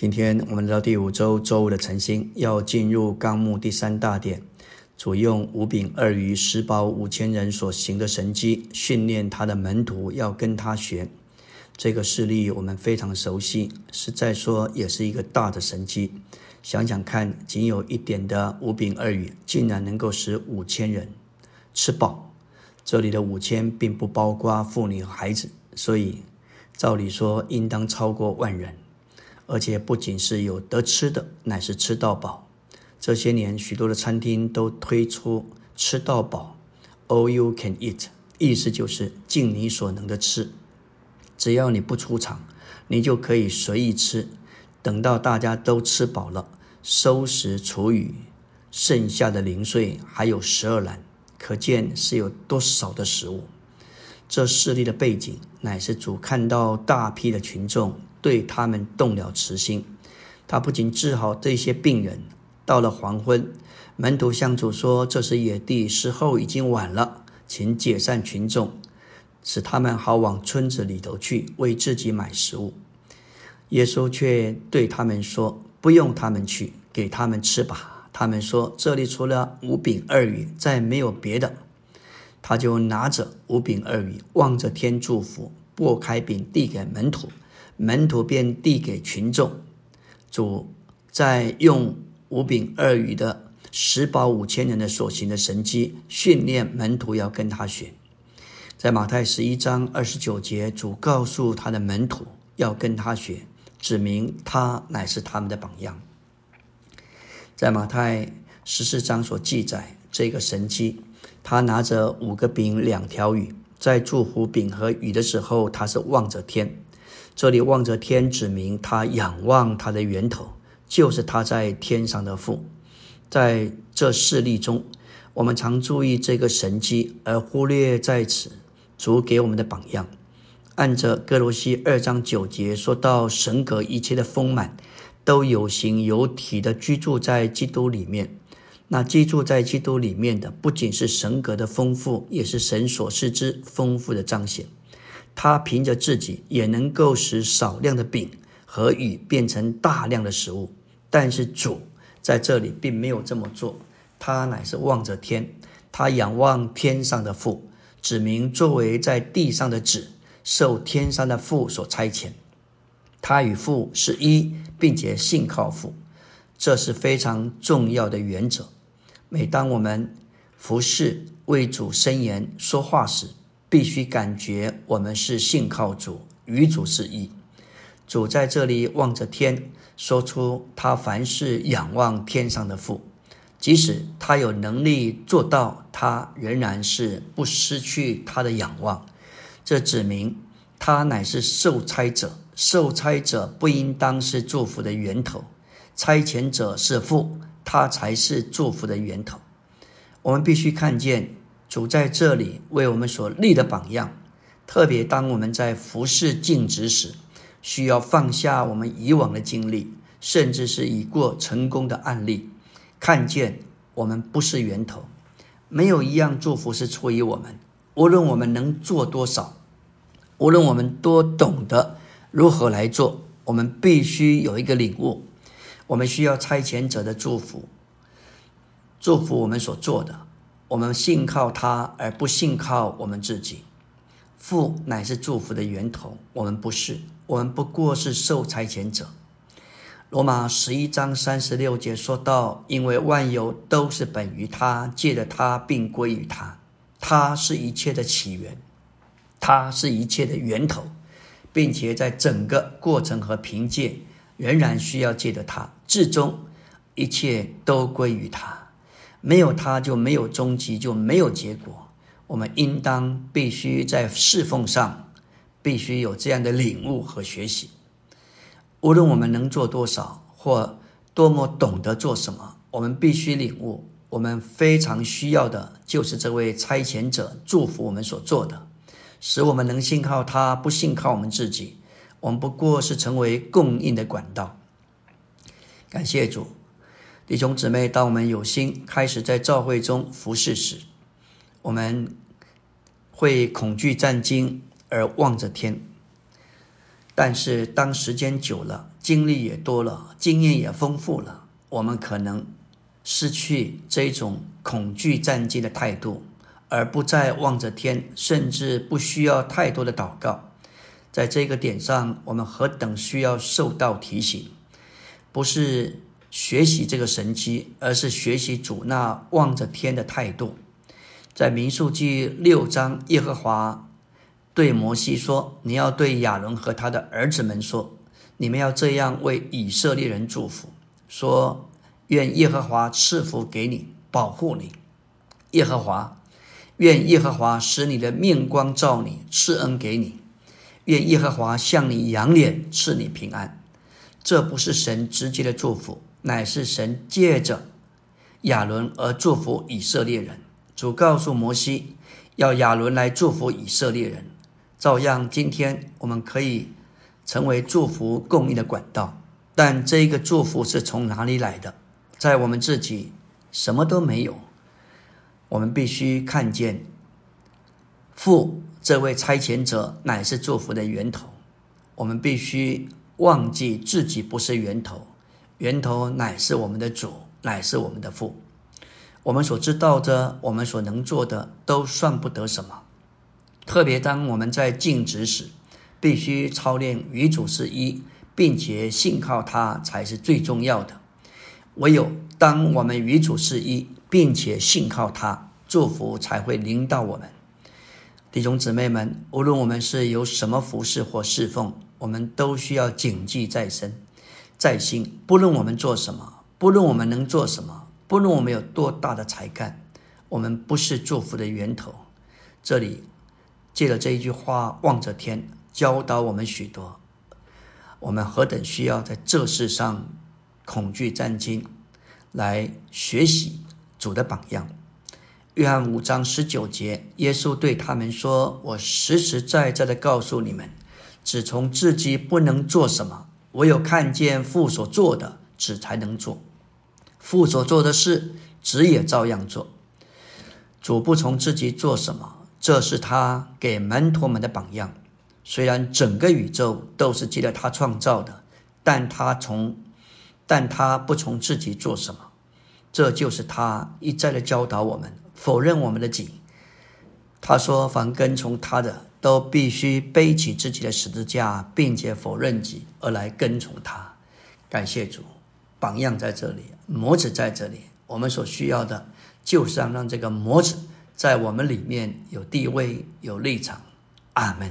今天我们来到第五周周五的晨星，要进入纲目第三大点。主用五饼二鱼食饱五千人所行的神迹，训练他的门徒要跟他学。这个事例我们非常熟悉，实在说也是一个大的神迹。想想看，仅有一点的五饼二鱼，竟然能够使五千人吃饱。这里的五千并不包括妇女孩子，所以照理说应当超过万人。而且不仅是有得吃的，乃是吃到饱。这些年，许多的餐厅都推出吃到饱，all you can eat，意思就是尽你所能的吃，只要你不出场，你就可以随意吃。等到大家都吃饱了，收拾厨余，剩下的零碎还有十二篮，可见是有多少的食物。这势力的背景，乃是主看到大批的群众。对他们动了慈心，他不仅治好这些病人。到了黄昏，门徒向主说：“这是野地，时候已经晚了，请解散群众，使他们好往村子里头去，为自己买食物。”耶稣却对他们说：“不用他们去，给他们吃吧。”他们说：“这里除了五饼二鱼，再没有别的。”他就拿着五饼二鱼，望着天祝福，拨开饼递给门徒。门徒便递给群众，主在用五饼二鱼的食饱五千人的所行的神迹，训练门徒要跟他学。在马太十一章二十九节，主告诉他的门徒要跟他学，指明他乃是他们的榜样。在马太十四章所记载这个神迹，他拿着五个饼两条鱼，在祝福饼和鱼的时候，他是望着天。这里望着天，指明他仰望他的源头，就是他在天上的父。在这事例中，我们常注意这个神迹，而忽略在此主给我们的榜样。按着哥罗西二章九节说到，神格一切的丰满，都有形有体的居住在基督里面。那居住在基督里面的，不仅是神格的丰富，也是神所示之丰富的彰显。他凭着自己也能够使少量的饼和雨变成大量的食物，但是主在这里并没有这么做，他乃是望着天，他仰望天上的父，指明作为在地上的子，受天上的父所差遣，他与父是一，并且信靠父，这是非常重要的原则。每当我们服侍为主伸言说话时，必须感觉我们是信靠主，与主是一。主在这里望着天，说出他凡事仰望天上的父，即使他有能力做到，他仍然是不失去他的仰望。这指明他乃是受差者，受差者不应当是祝福的源头，差遣者是父，他才是祝福的源头。我们必须看见。主在这里为我们所立的榜样，特别当我们在服侍尽职时，需要放下我们以往的经历，甚至是已过成功的案例，看见我们不是源头，没有一样祝福是出于我们。无论我们能做多少，无论我们多懂得如何来做，我们必须有一个领悟：我们需要差遣者的祝福，祝福我们所做的。我们信靠他，而不信靠我们自己。父乃是祝福的源头，我们不是，我们不过是受差遣者。罗马十一章三十六节说到：“因为万有都是本于他，借着他，并归于他。他是一切的起源，他是一切的源头，并且在整个过程和凭借，仍然需要借着他，至终一切都归于他。”没有他，就没有终极，就没有结果。我们应当必须在侍奉上，必须有这样的领悟和学习。无论我们能做多少，或多么懂得做什么，我们必须领悟，我们非常需要的就是这位差遣者祝福我们所做的，使我们能信靠他，不信靠我们自己。我们不过是成为供应的管道。感谢主。弟兄姊妹，当我们有心开始在教会中服侍时，我们会恐惧战惊而望着天；但是当时间久了，经历也多了，经验也丰富了，我们可能失去这种恐惧战机的态度，而不再望着天，甚至不需要太多的祷告。在这个点上，我们何等需要受到提醒，不是学习这个神机，而是学习主那望着天的态度。在民数记六章，耶和华对摩西说：“你要对亚伦和他的儿子们说，你们要这样为以色列人祝福，说：愿耶和华赐福给你，保护你。耶和华，愿耶和华使你的面光照你，赐恩给你。”愿耶和华向你扬脸，赐你平安。这不是神直接的祝福，乃是神借着亚伦而祝福以色列人。主告诉摩西，要亚伦来祝福以色列人。照样，今天我们可以成为祝福供应的管道。但这一个祝福是从哪里来的？在我们自己什么都没有，我们必须看见父。这位差遣者乃是祝福的源头，我们必须忘记自己不是源头，源头乃是我们的主，乃是我们的父。我们所知道的，我们所能做的，都算不得什么。特别当我们在静止时，必须操练与主是一，并且信靠他才是最重要的。唯有当我们与主是一，并且信靠他，祝福才会临到我们。弟兄姊妹们，无论我们是有什么服饰或侍奉，我们都需要谨记在身、在心。不论我们做什么，不论我们能做什么，不论我们有多大的才干，我们不是祝福的源头。这里借了这一句话，望着天，教导我们许多。我们何等需要在这世上恐惧战惊，来学习主的榜样。约翰五章十九节，耶稣对他们说：“我实实在在的告诉你们，只从自己不能做什么，唯有看见父所做的，子才能做。父所做的事，子也照样做。主不从自己做什么，这是他给门徒们的榜样。虽然整个宇宙都是借着他创造的，但他从，但他不从自己做什么。这就是他一再的教导我们。”否认我们的己，他说：“凡跟从他的，都必须背起自己的十字架，并且否认己，而来跟从他。”感谢主，榜样在这里，模子在这里。我们所需要的，就是要让这个模子在我们里面有地位、有立场。阿门。